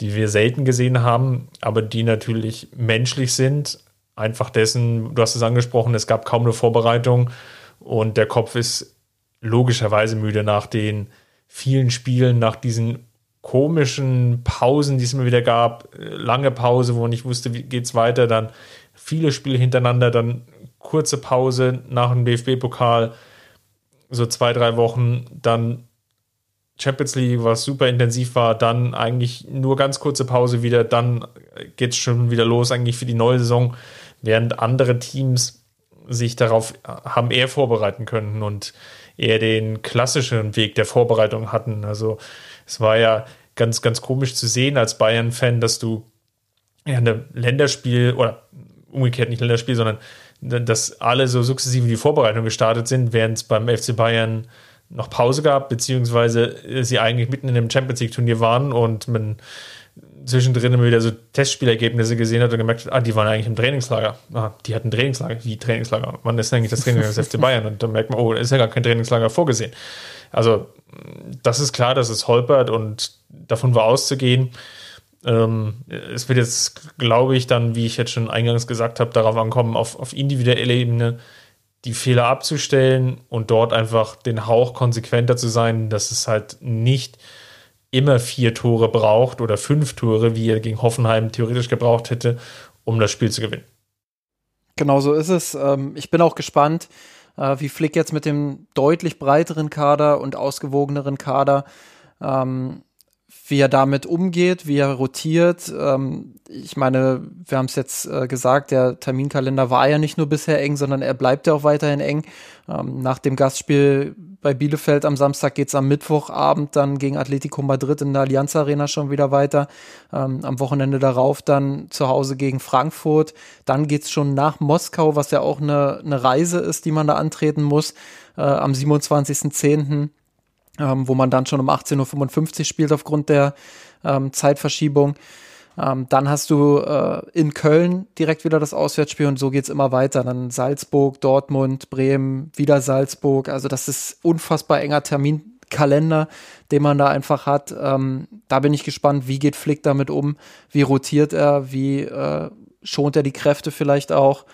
die wir selten gesehen haben, aber die natürlich menschlich sind. Einfach dessen, du hast es angesprochen, es gab kaum eine Vorbereitung und der Kopf ist logischerweise müde nach den vielen Spielen, nach diesen komischen Pausen, die es immer wieder gab. Lange Pause, wo man nicht wusste, wie geht es weiter, dann viele Spiele hintereinander, dann kurze Pause nach dem DFB-Pokal, so zwei, drei Wochen, dann Champions League, was super intensiv war, dann eigentlich nur ganz kurze Pause wieder, dann geht es schon wieder los, eigentlich für die neue Saison, während andere Teams sich darauf haben eher vorbereiten können und eher den klassischen Weg der Vorbereitung hatten. Also es war ja ganz, ganz komisch zu sehen als Bayern-Fan, dass du ja eine Länderspiel oder umgekehrt nicht Länderspiel, sondern dass alle so sukzessive die Vorbereitung gestartet sind, während es beim FC Bayern noch Pause gab, beziehungsweise sie eigentlich mitten in dem Champions League-Turnier waren und man zwischendrin immer wieder so Testspielergebnisse gesehen hat und gemerkt hat, ah, die waren eigentlich im Trainingslager. Ah, die hatten Trainingslager. Wie Trainingslager? Wann ist eigentlich das Trainingslager des FC Bayern? Und dann merkt man, oh, da ist ja gar kein Trainingslager vorgesehen. Also, das ist klar, dass es holpert und davon war auszugehen. Ähm, es wird jetzt, glaube ich, dann, wie ich jetzt schon eingangs gesagt habe, darauf ankommen, auf, auf individuelle Ebene die Fehler abzustellen und dort einfach den Hauch konsequenter zu sein, dass es halt nicht immer vier Tore braucht oder fünf Tore, wie er gegen Hoffenheim theoretisch gebraucht hätte, um das Spiel zu gewinnen.
Genau so ist es. Ähm, ich bin auch gespannt, äh, wie Flick jetzt mit dem deutlich breiteren Kader und ausgewogeneren Kader ähm, wie er damit umgeht, wie er rotiert. Ähm, ich meine, wir haben es jetzt äh, gesagt, der Terminkalender war ja nicht nur bisher eng, sondern er bleibt ja auch weiterhin eng. Ähm, nach dem Gastspiel bei Bielefeld am Samstag geht's am Mittwochabend dann gegen Atletico Madrid in der Allianz Arena schon wieder weiter. Ähm, am Wochenende darauf dann zu Hause gegen Frankfurt. Dann geht's schon nach Moskau, was ja auch eine, eine Reise ist, die man da antreten muss, äh, am 27.10 ähm, wo man dann schon um 18.55 Uhr spielt aufgrund der ähm, Zeitverschiebung. Ähm, dann hast du äh, in Köln direkt wieder das Auswärtsspiel und so geht's immer weiter. Dann Salzburg, Dortmund, Bremen, wieder Salzburg. Also das ist unfassbar enger Terminkalender, den man da einfach hat. Ähm, da bin ich gespannt, wie geht Flick damit um, wie rotiert er, wie äh, schont er die Kräfte vielleicht auch.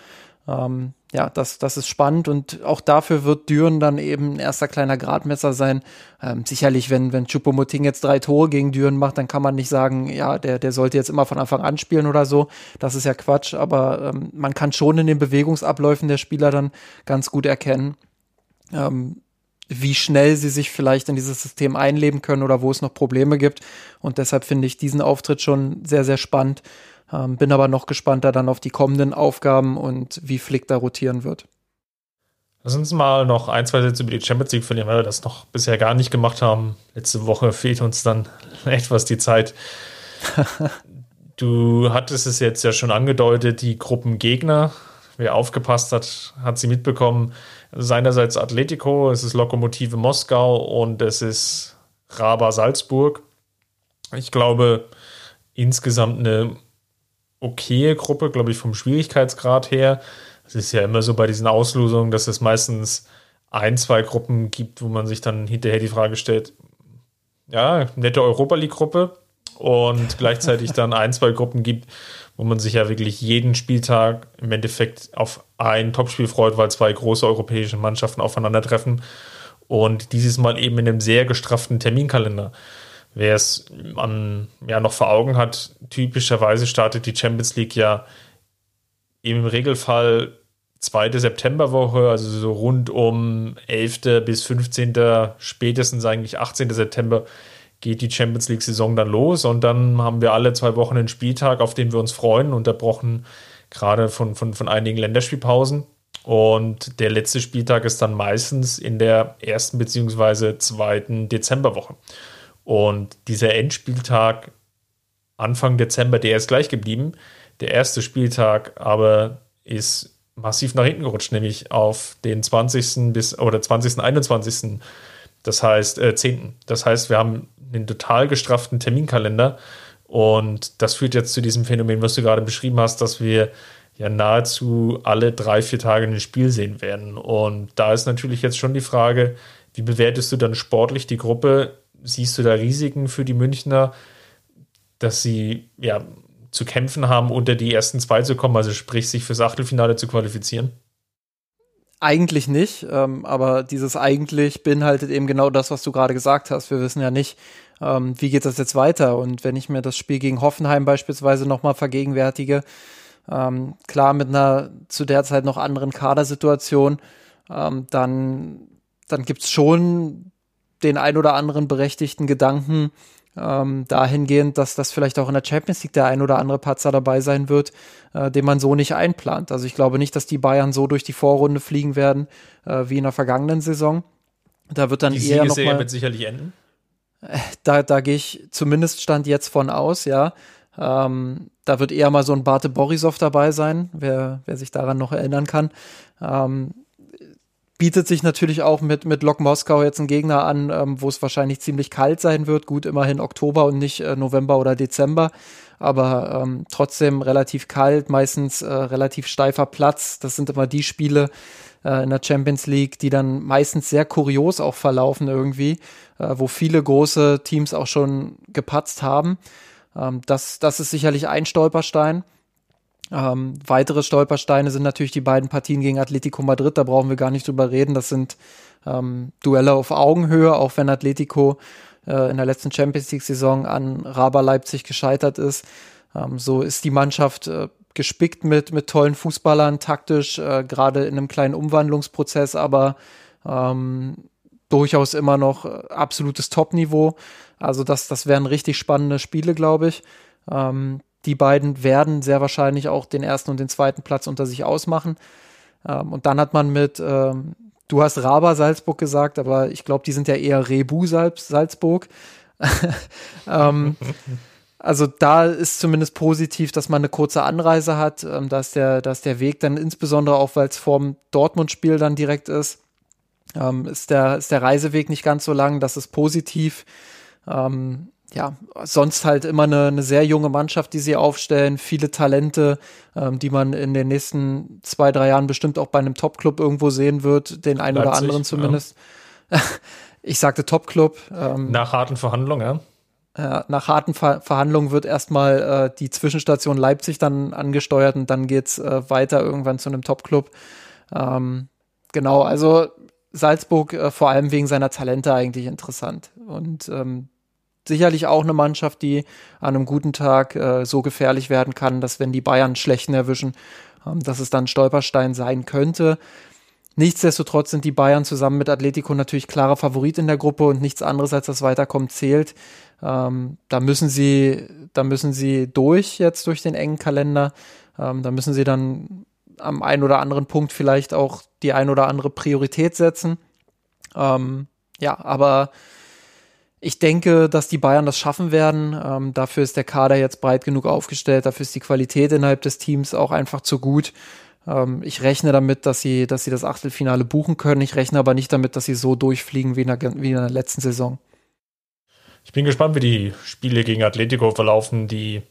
Ähm, ja, das, das ist spannend und auch dafür wird Düren dann eben ein erster kleiner Gradmesser sein. Ähm, sicherlich, wenn, wenn Chupomoting jetzt drei Tore gegen Düren macht, dann kann man nicht sagen, ja, der, der sollte jetzt immer von Anfang an spielen oder so. Das ist ja Quatsch, aber ähm, man kann schon in den Bewegungsabläufen der Spieler dann ganz gut erkennen, ähm, wie schnell sie sich vielleicht in dieses System einleben können oder wo es noch Probleme gibt. Und deshalb finde ich diesen Auftritt schon sehr, sehr spannend. Ähm, bin aber noch gespannter dann auf die kommenden Aufgaben und wie Flick da rotieren wird.
Lass uns mal noch ein, zwei Sätze über die Champions League verlieren, weil wir das noch bisher gar nicht gemacht haben. Letzte Woche fehlt uns dann etwas die Zeit. du hattest es jetzt ja schon angedeutet, die Gruppengegner. Wer aufgepasst hat, hat sie mitbekommen. Seinerseits Atletico, es ist Lokomotive Moskau und es ist Raba Salzburg. Ich glaube, insgesamt eine okaye Gruppe, glaube ich, vom Schwierigkeitsgrad her. Es ist ja immer so bei diesen Auslosungen, dass es meistens ein, zwei Gruppen gibt, wo man sich dann hinterher die Frage stellt, ja, nette Europa League-Gruppe und gleichzeitig dann ein, zwei Gruppen gibt, wo man sich ja wirklich jeden Spieltag im Endeffekt auf ein Topspiel freut, weil zwei große europäische Mannschaften aufeinandertreffen und dieses Mal eben in einem sehr gestrafften Terminkalender. Wer es an, ja, noch vor Augen hat, typischerweise startet die Champions League ja im Regelfall zweite Septemberwoche, also so rund um 11. bis 15. spätestens eigentlich 18. September geht die Champions League Saison dann los und dann haben wir alle zwei Wochen einen Spieltag, auf den wir uns freuen, unterbrochen gerade von, von, von einigen Länderspielpausen. Und der letzte Spieltag ist dann meistens in der ersten beziehungsweise zweiten Dezemberwoche. Und dieser Endspieltag Anfang Dezember, der ist gleich geblieben. Der erste Spieltag aber ist massiv nach hinten gerutscht, nämlich auf den 20. bis oder 20. 21. Das heißt äh, 10. Das heißt, wir haben einen total gestrafften Terminkalender und das führt jetzt zu diesem Phänomen, was du gerade beschrieben hast, dass wir ja nahezu alle drei, vier Tage ein Spiel sehen werden. Und da ist natürlich jetzt schon die Frage, wie bewertest du dann sportlich die Gruppe? Siehst du da Risiken für die Münchner, dass sie ja zu kämpfen haben, unter die ersten zwei zu kommen, also sprich sich fürs Achtelfinale zu qualifizieren?
Eigentlich nicht, ähm, aber dieses eigentlich beinhaltet eben genau das, was du gerade gesagt hast. Wir wissen ja nicht, ähm, wie geht das jetzt weiter. Und wenn ich mir das Spiel gegen Hoffenheim beispielsweise nochmal vergegenwärtige, ähm, klar mit einer zu der Zeit noch anderen Kadersituation, ähm, dann, dann gibt es schon den ein oder anderen berechtigten Gedanken ähm, dahingehend, dass das vielleicht auch in der Champions League der ein oder andere Patzer dabei sein wird, äh, den man so nicht einplant. Also ich glaube nicht, dass die Bayern so durch die Vorrunde fliegen werden äh, wie in der vergangenen Saison. Da wird dann die eher noch mal,
wird sicherlich enden.
Äh, da, da gehe ich zumindest stand jetzt von aus, ja. Ähm, da wird eher mal so ein Bate Borisov dabei sein, wer, wer sich daran noch erinnern kann. Ähm, bietet sich natürlich auch mit, mit Lok Moskau jetzt ein Gegner an, ähm, wo es wahrscheinlich ziemlich kalt sein wird. Gut, immerhin Oktober und nicht äh, November oder Dezember, aber ähm, trotzdem relativ kalt, meistens äh, relativ steifer Platz. Das sind immer die Spiele äh, in der Champions League, die dann meistens sehr kurios auch verlaufen irgendwie, äh, wo viele große Teams auch schon gepatzt haben. Ähm, das, das ist sicherlich ein Stolperstein. Ähm, weitere Stolpersteine sind natürlich die beiden Partien gegen Atletico Madrid, da brauchen wir gar nicht drüber reden. Das sind ähm, Duelle auf Augenhöhe, auch wenn Atletico äh, in der letzten Champions League-Saison an Raba Leipzig gescheitert ist. Ähm, so ist die Mannschaft äh, gespickt mit, mit tollen Fußballern, taktisch, äh, gerade in einem kleinen Umwandlungsprozess, aber ähm, durchaus immer noch äh, absolutes Top-Niveau. Also das, das wären richtig spannende Spiele, glaube ich. Ähm, die beiden werden sehr wahrscheinlich auch den ersten und den zweiten Platz unter sich ausmachen. Ähm, und dann hat man mit, ähm, du hast Raba Salzburg gesagt, aber ich glaube, die sind ja eher Rebu Salzburg. ähm, also da ist zumindest positiv, dass man eine kurze Anreise hat. Ähm, da, ist der, da ist der Weg dann insbesondere auch, weil es vorm Dortmund-Spiel dann direkt ist, ähm, ist, der, ist der Reiseweg nicht ganz so lang. Das ist positiv. Ähm, ja, sonst halt immer eine, eine sehr junge Mannschaft, die sie aufstellen, viele Talente, ähm, die man in den nächsten zwei, drei Jahren bestimmt auch bei einem Top-Club irgendwo sehen wird, den einen Leipzig, oder anderen zumindest. Ja. Ich sagte Top-Club.
Ähm, nach harten Verhandlungen,
ja. nach harten Ver Verhandlungen wird erstmal äh, die Zwischenstation Leipzig dann angesteuert und dann geht's äh, weiter irgendwann zu einem Top-Club. Ähm, genau, also Salzburg äh, vor allem wegen seiner Talente eigentlich interessant. Und ähm, sicherlich auch eine Mannschaft, die an einem guten Tag äh, so gefährlich werden kann, dass wenn die Bayern schlechten erwischen, ähm, dass es dann Stolperstein sein könnte. Nichtsdestotrotz sind die Bayern zusammen mit Atletico natürlich klarer Favorit in der Gruppe und nichts anderes als das Weiterkommen zählt. Ähm, da müssen sie, da müssen sie durch jetzt durch den engen Kalender. Ähm, da müssen sie dann am einen oder anderen Punkt vielleicht auch die ein oder andere Priorität setzen. Ähm, ja, aber ich denke, dass die Bayern das schaffen werden. Ähm, dafür ist der Kader jetzt breit genug aufgestellt. Dafür ist die Qualität innerhalb des Teams auch einfach zu gut. Ähm, ich rechne damit, dass sie, dass sie das Achtelfinale buchen können. Ich rechne aber nicht damit, dass sie so durchfliegen wie in der, wie in der letzten Saison.
Ich bin gespannt, wie die Spiele gegen Atletico verlaufen. Die,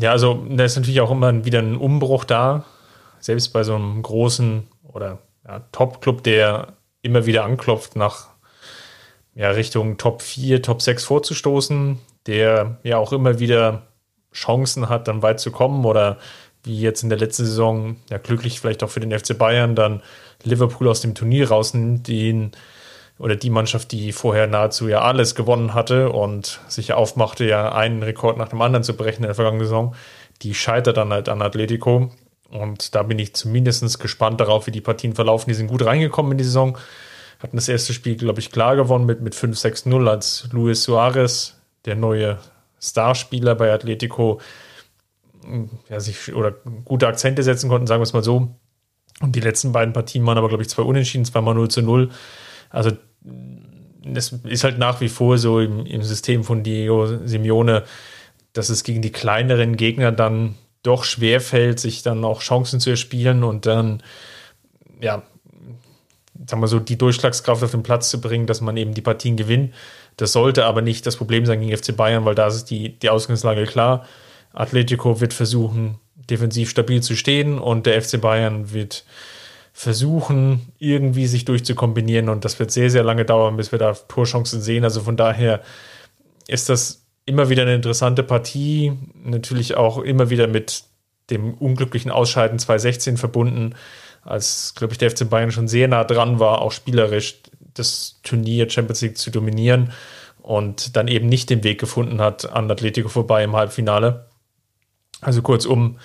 ja, also da ist natürlich auch immer wieder ein Umbruch da. Selbst bei so einem großen oder ja, Top-Club, der immer wieder anklopft, nach ja, Richtung Top 4, Top 6 vorzustoßen, der ja auch immer wieder Chancen hat, dann weit zu kommen oder wie jetzt in der letzten Saison, ja glücklich vielleicht auch für den FC Bayern, dann Liverpool aus dem Turnier rausnimmt, den oder die Mannschaft, die vorher nahezu ja alles gewonnen hatte und sich aufmachte, ja einen Rekord nach dem anderen zu brechen in der vergangenen Saison, die scheitert dann halt an Atletico. Und da bin ich zumindest gespannt darauf, wie die Partien verlaufen. Die sind gut reingekommen in die Saison, hatten das erste Spiel, glaube ich, klar gewonnen mit, mit 5-6-0, als Luis Suarez, der neue Starspieler bei Atletico, ja, sich oder gute Akzente setzen konnten, sagen wir es mal so. Und die letzten beiden Partien waren aber, glaube ich, zwei Unentschieden, zweimal 0 zu 0. Also das ist halt nach wie vor so im, im System von Diego Simeone, dass es gegen die kleineren Gegner dann doch schwer fällt, sich dann auch Chancen zu erspielen und dann, ja, sagen wir so, die Durchschlagskraft auf den Platz zu bringen, dass man eben die Partien gewinnt. Das sollte aber nicht das Problem sein gegen FC Bayern, weil da ist die, die Ausgangslage klar. Atletico wird versuchen, defensiv stabil zu stehen und der FC Bayern wird versuchen, irgendwie sich durchzukombinieren und das wird sehr, sehr lange dauern, bis wir da Torchancen sehen. Also von daher ist das immer wieder eine interessante Partie, natürlich auch immer wieder mit dem unglücklichen Ausscheiden 2016 verbunden, als, glaube ich, der FC Bayern schon sehr nah dran war, auch spielerisch das Turnier Champions League zu dominieren und dann eben nicht den Weg gefunden hat an Atletico vorbei im Halbfinale. Also kurzum,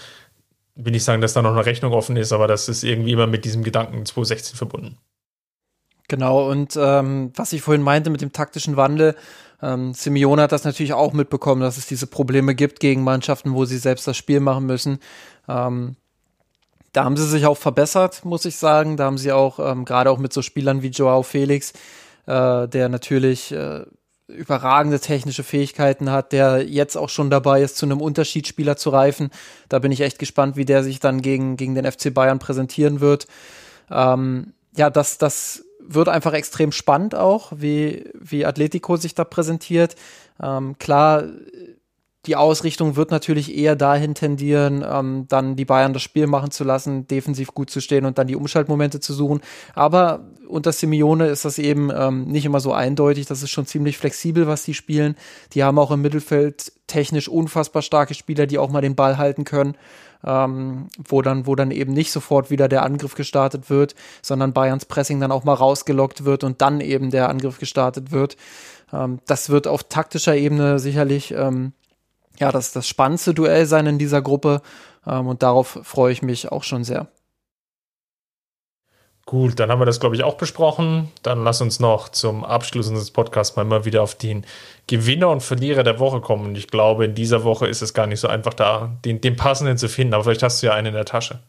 will ich sagen, dass da noch eine Rechnung offen ist, aber das ist irgendwie immer mit diesem Gedanken 2016 verbunden.
Genau, und ähm, was ich vorhin meinte mit dem taktischen Wandel, ähm, Simeone hat das natürlich auch mitbekommen, dass es diese Probleme gibt gegen Mannschaften, wo sie selbst das Spiel machen müssen. Ähm, da haben sie sich auch verbessert, muss ich sagen. Da haben sie auch, ähm, gerade auch mit so Spielern wie Joao Felix, äh, der natürlich äh, überragende technische Fähigkeiten hat, der jetzt auch schon dabei ist, zu einem Unterschiedsspieler zu reifen. Da bin ich echt gespannt, wie der sich dann gegen, gegen den FC Bayern präsentieren wird. Ähm, ja, das, das wird einfach extrem spannend auch, wie, wie Atletico sich da präsentiert. Ähm, klar, die Ausrichtung wird natürlich eher dahin tendieren, ähm, dann die Bayern das Spiel machen zu lassen, defensiv gut zu stehen und dann die Umschaltmomente zu suchen. Aber unter Simeone ist das eben ähm, nicht immer so eindeutig. Das ist schon ziemlich flexibel, was die spielen. Die haben auch im Mittelfeld technisch unfassbar starke Spieler, die auch mal den Ball halten können. Ähm, wo dann, wo dann eben nicht sofort wieder der Angriff gestartet wird, sondern Bayerns Pressing dann auch mal rausgelockt wird und dann eben der Angriff gestartet wird. Ähm, das wird auf taktischer Ebene sicherlich ähm, ja, das, das spannendste Duell sein in dieser Gruppe. Ähm, und darauf freue ich mich auch schon sehr.
Gut, dann haben wir das, glaube ich, auch besprochen. Dann lass uns noch zum Abschluss unseres Podcasts mal wieder auf den Gewinner und Verlierer der Woche kommen. Und ich glaube, in dieser Woche ist es gar nicht so einfach, da den, den passenden zu finden. Aber vielleicht hast du ja einen in der Tasche.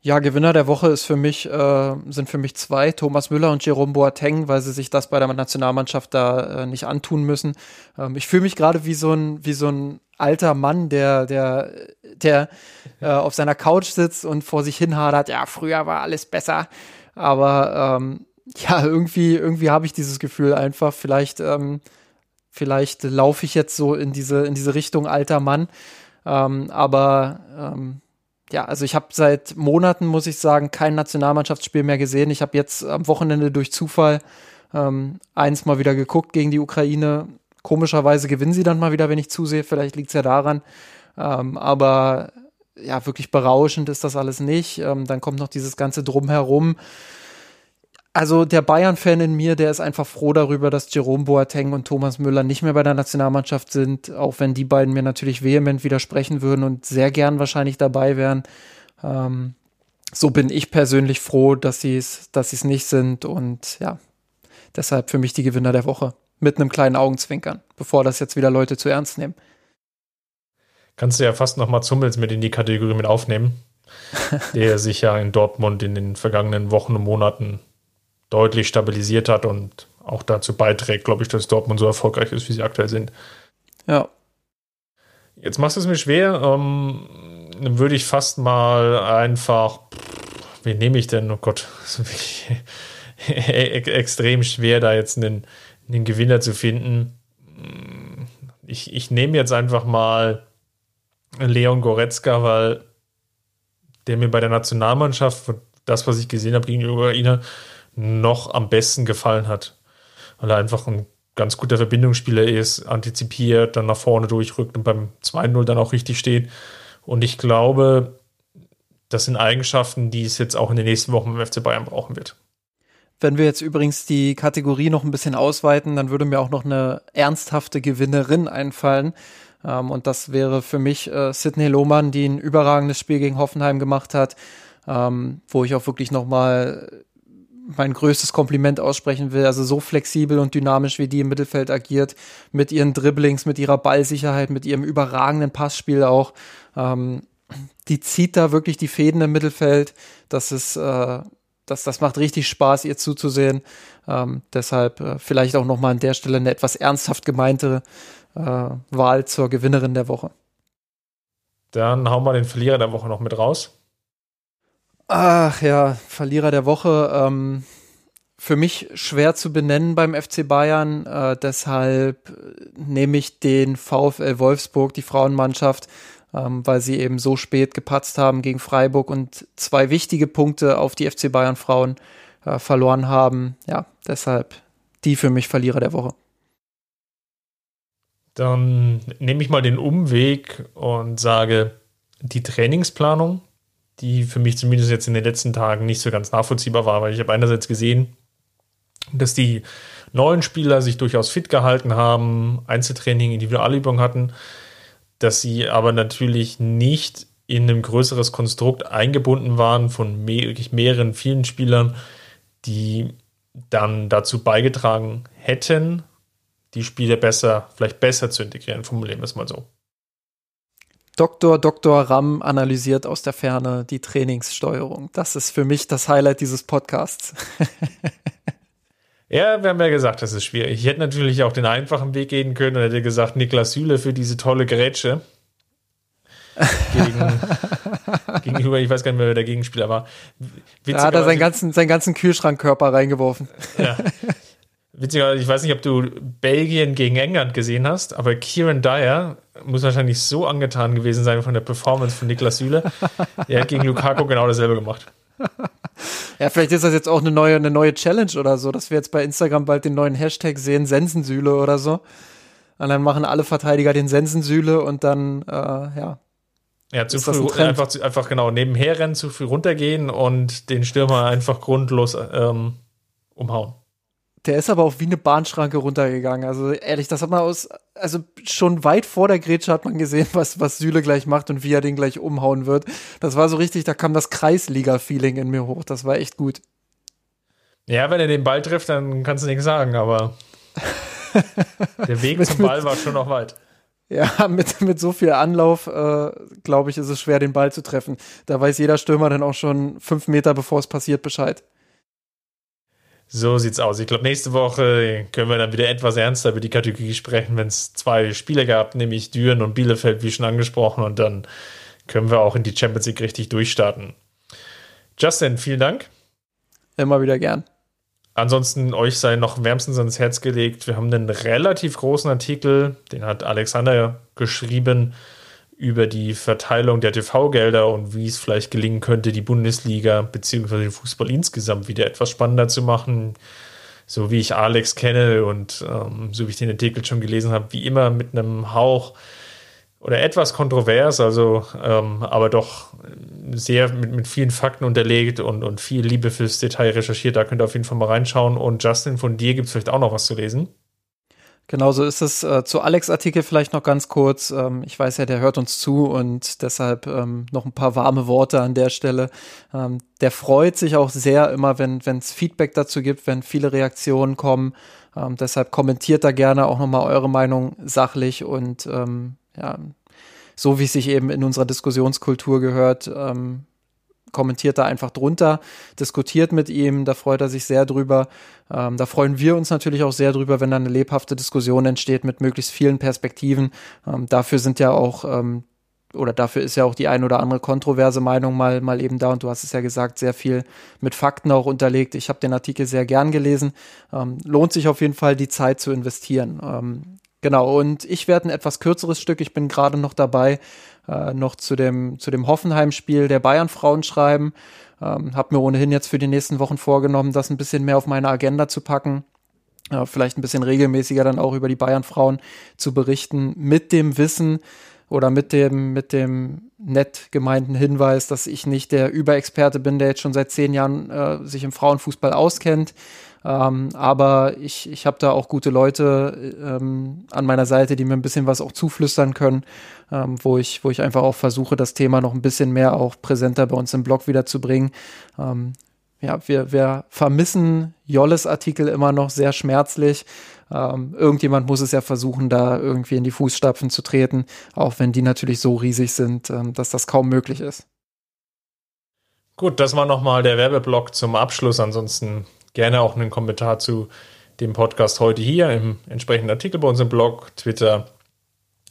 Ja, Gewinner der Woche ist für mich, äh, sind für mich zwei, Thomas Müller und Jerome Boateng, weil sie sich das bei der Nationalmannschaft da äh, nicht antun müssen. Ähm, ich fühle mich gerade wie so ein, wie so ein alter Mann, der, der, der äh, auf seiner Couch sitzt und vor sich hin hadert, ja, früher war alles besser. Aber ähm, ja, irgendwie, irgendwie habe ich dieses Gefühl einfach, vielleicht, ähm, vielleicht laufe ich jetzt so in diese, in diese Richtung alter Mann. Ähm, aber ähm, ja, also ich habe seit Monaten, muss ich sagen, kein Nationalmannschaftsspiel mehr gesehen. Ich habe jetzt am Wochenende durch Zufall ähm, eins mal wieder geguckt gegen die Ukraine. Komischerweise gewinnen sie dann mal wieder, wenn ich zusehe. Vielleicht liegt es ja daran. Ähm, aber ja, wirklich berauschend ist das alles nicht. Ähm, dann kommt noch dieses ganze Drumherum. Also der Bayern-Fan in mir, der ist einfach froh darüber, dass Jerome Boateng und Thomas Müller nicht mehr bei der Nationalmannschaft sind, auch wenn die beiden mir natürlich vehement widersprechen würden und sehr gern wahrscheinlich dabei wären. Ähm, so bin ich persönlich froh, dass sie es, dass sie es nicht sind und ja, deshalb für mich die Gewinner der Woche mit einem kleinen Augenzwinkern, bevor das jetzt wieder Leute zu ernst nehmen.
Kannst du ja fast noch mal Zummels mit in die Kategorie mit aufnehmen, der sich ja in Dortmund in den vergangenen Wochen und Monaten deutlich stabilisiert hat und auch dazu beiträgt, glaube ich, dass Dortmund so erfolgreich ist, wie sie aktuell sind.
Ja.
Jetzt machst du es mir schwer. Ähm, dann würde ich fast mal einfach. Wen nehme ich denn? Oh Gott, das ist wirklich extrem schwer, da jetzt einen, einen Gewinner zu finden. Ich, ich nehme jetzt einfach mal Leon Goretzka, weil der mir bei der Nationalmannschaft, das, was ich gesehen habe gegenüber Ihnen, noch am besten gefallen hat. Weil er einfach ein ganz guter Verbindungsspieler ist, antizipiert, dann nach vorne durchrückt und beim 2-0 dann auch richtig steht. Und ich glaube, das sind Eigenschaften, die es jetzt auch in den nächsten Wochen im FC Bayern brauchen wird.
Wenn wir jetzt übrigens die Kategorie noch ein bisschen ausweiten, dann würde mir auch noch eine ernsthafte Gewinnerin einfallen. Ähm, und das wäre für mich äh, Sidney Lohmann, die ein überragendes Spiel gegen Hoffenheim gemacht hat, ähm, wo ich auch wirklich nochmal mein größtes Kompliment aussprechen will. Also so flexibel und dynamisch, wie die im Mittelfeld agiert, mit ihren Dribblings, mit ihrer Ballsicherheit, mit ihrem überragenden Passspiel auch. Ähm, die zieht da wirklich die Fäden im Mittelfeld. Das ist, äh, das, das macht richtig Spaß, ihr zuzusehen. Ähm, deshalb äh, vielleicht auch nochmal an der Stelle eine etwas ernsthaft gemeinte äh, Wahl zur Gewinnerin der Woche.
Dann hauen wir den Verlierer der Woche noch mit raus.
Ach ja, Verlierer der Woche. Ähm, für mich schwer zu benennen beim FC Bayern. Äh, deshalb nehme ich den VfL Wolfsburg, die Frauenmannschaft, ähm, weil sie eben so spät gepatzt haben gegen Freiburg und zwei wichtige Punkte auf die FC Bayern Frauen äh, verloren haben. Ja, deshalb die für mich Verlierer der Woche.
Dann nehme ich mal den Umweg und sage, die Trainingsplanung die für mich zumindest jetzt in den letzten Tagen nicht so ganz nachvollziehbar war, weil ich habe einerseits gesehen, dass die neuen Spieler sich durchaus fit gehalten haben, Einzeltraining, Individualübung hatten, dass sie aber natürlich nicht in ein größeres Konstrukt eingebunden waren von mehr, mehreren, vielen Spielern, die dann dazu beigetragen hätten, die Spiele besser, vielleicht besser zu integrieren, formulieren wir es mal so.
Dr. Dr. Ram analysiert aus der Ferne die Trainingssteuerung. Das ist für mich das Highlight dieses Podcasts.
ja, wir haben ja gesagt, das ist schwierig. Ich hätte natürlich auch den einfachen Weg gehen können und hätte gesagt, Niklas Süle für diese tolle Grätsche. Gegen, gegenüber, ich weiß gar nicht mehr, wer der Gegenspieler war.
Da hat er seinen ganzen, seinen ganzen Kühlschrankkörper reingeworfen.
Ja. Witzigerweise, ich weiß nicht, ob du Belgien gegen England gesehen hast, aber Kieran Dyer muss wahrscheinlich so angetan gewesen sein von der Performance von Niklas Süle. er hat gegen Lukaku genau dasselbe gemacht.
Ja, vielleicht ist das jetzt auch eine neue, eine neue Challenge oder so, dass wir jetzt bei Instagram bald den neuen Hashtag sehen, Sensensühle oder so. Und dann machen alle Verteidiger den Sensensühle und dann, äh, ja.
Ja, zu früh, einfach, einfach genau nebenher rennen, zu früh runtergehen und den Stürmer einfach grundlos ähm, umhauen.
Der ist aber auch wie eine Bahnschranke runtergegangen. Also ehrlich, das hat man aus, also schon weit vor der Grätsche hat man gesehen, was, was Süle gleich macht und wie er den gleich umhauen wird. Das war so richtig, da kam das Kreisliga-Feeling in mir hoch. Das war echt gut.
Ja, wenn er den Ball trifft, dann kannst du nichts sagen, aber der Weg zum Ball war schon noch weit.
Ja, mit, mit so viel Anlauf, äh, glaube ich, ist es schwer, den Ball zu treffen. Da weiß jeder Stürmer dann auch schon fünf Meter, bevor es passiert, Bescheid.
So sieht's aus. Ich glaube, nächste Woche können wir dann wieder etwas ernster über die Kategorie sprechen, wenn es zwei Spiele gab, nämlich Düren und Bielefeld, wie schon angesprochen, und dann können wir auch in die Champions League richtig durchstarten. Justin, vielen Dank.
Immer wieder gern.
Ansonsten euch sei noch wärmstens ans Herz gelegt. Wir haben einen relativ großen Artikel, den hat Alexander geschrieben über die Verteilung der TV-Gelder und wie es vielleicht gelingen könnte, die Bundesliga bzw. den Fußball insgesamt wieder etwas spannender zu machen. So wie ich Alex kenne und ähm, so wie ich den Artikel schon gelesen habe, wie immer mit einem Hauch oder etwas kontrovers, also ähm, aber doch sehr mit, mit vielen Fakten unterlegt und, und viel Liebe fürs Detail recherchiert. Da könnt ihr auf jeden Fall mal reinschauen. Und Justin, von dir gibt es vielleicht auch noch was zu lesen.
Genau so ist es. Äh, zu Alex-Artikel vielleicht noch ganz kurz. Ähm, ich weiß ja, der hört uns zu und deshalb ähm, noch ein paar warme Worte an der Stelle. Ähm, der freut sich auch sehr immer, wenn es Feedback dazu gibt, wenn viele Reaktionen kommen. Deshalb kommentiert da gerne auch nochmal eure Meinung sachlich und ja, so wie es sich eben in unserer Diskussionskultur gehört, kommentiert da einfach drunter, diskutiert mit ihm, da freut er sich sehr drüber. Ähm, da freuen wir uns natürlich auch sehr drüber, wenn da eine lebhafte Diskussion entsteht mit möglichst vielen Perspektiven. Ähm, dafür sind ja auch ähm, oder dafür ist ja auch die ein oder andere kontroverse Meinung mal, mal eben da und du hast es ja gesagt, sehr viel mit Fakten auch unterlegt. Ich habe den Artikel sehr gern gelesen. Ähm, lohnt sich auf jeden Fall, die Zeit zu investieren. Ähm, genau, und ich werde ein etwas kürzeres Stück, ich bin gerade noch dabei, äh, noch zu dem, zu dem Hoffenheim-Spiel der Bayern-Frauen schreiben. Ähm, habe mir ohnehin jetzt für die nächsten Wochen vorgenommen, das ein bisschen mehr auf meine Agenda zu packen. Äh, vielleicht ein bisschen regelmäßiger dann auch über die Bayern-Frauen zu berichten, mit dem Wissen oder mit dem, mit dem nett gemeinten Hinweis, dass ich nicht der Überexperte bin, der jetzt schon seit zehn Jahren äh, sich im Frauenfußball auskennt. Ähm, aber ich, ich habe da auch gute Leute ähm, an meiner Seite, die mir ein bisschen was auch zuflüstern können, ähm, wo, ich, wo ich einfach auch versuche, das Thema noch ein bisschen mehr auch präsenter bei uns im Blog wiederzubringen. Ähm, ja, wir, wir vermissen Jolles Artikel immer noch sehr schmerzlich. Ähm, irgendjemand muss es ja versuchen, da irgendwie in die Fußstapfen zu treten, auch wenn die natürlich so riesig sind, ähm, dass das kaum möglich ist.
Gut, das war nochmal der Werbeblock zum Abschluss. Ansonsten gerne auch einen Kommentar zu dem Podcast heute hier im entsprechenden Artikel bei unserem Blog, Twitter,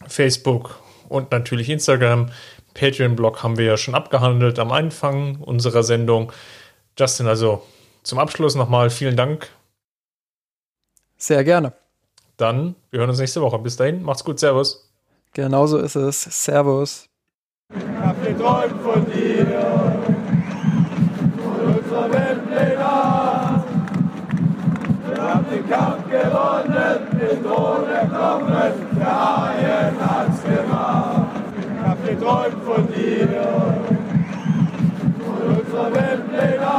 Facebook und natürlich Instagram. Patreon-Blog haben wir ja schon abgehandelt am Anfang unserer Sendung. Justin, also zum Abschluss nochmal vielen Dank.
Sehr gerne.
Dann, wir hören uns nächste Woche. Bis dahin, macht's gut, Servus.
Genauso ist es. Servus.
Ich hab geträumt von dir, hat's gemacht. Ich hab geträumt von dir, von unserer Weltpläne.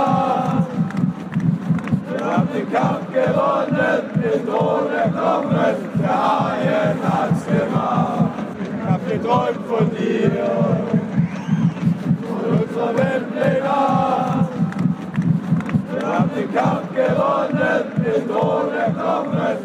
Wir haben den Kampf gewonnen, den Thron erkommen, der Haien hat's gemacht. Ich hab geträumt von dir, von unserer Weltpläne. Wir haben den Kampf gewonnen, den Thron erkommen.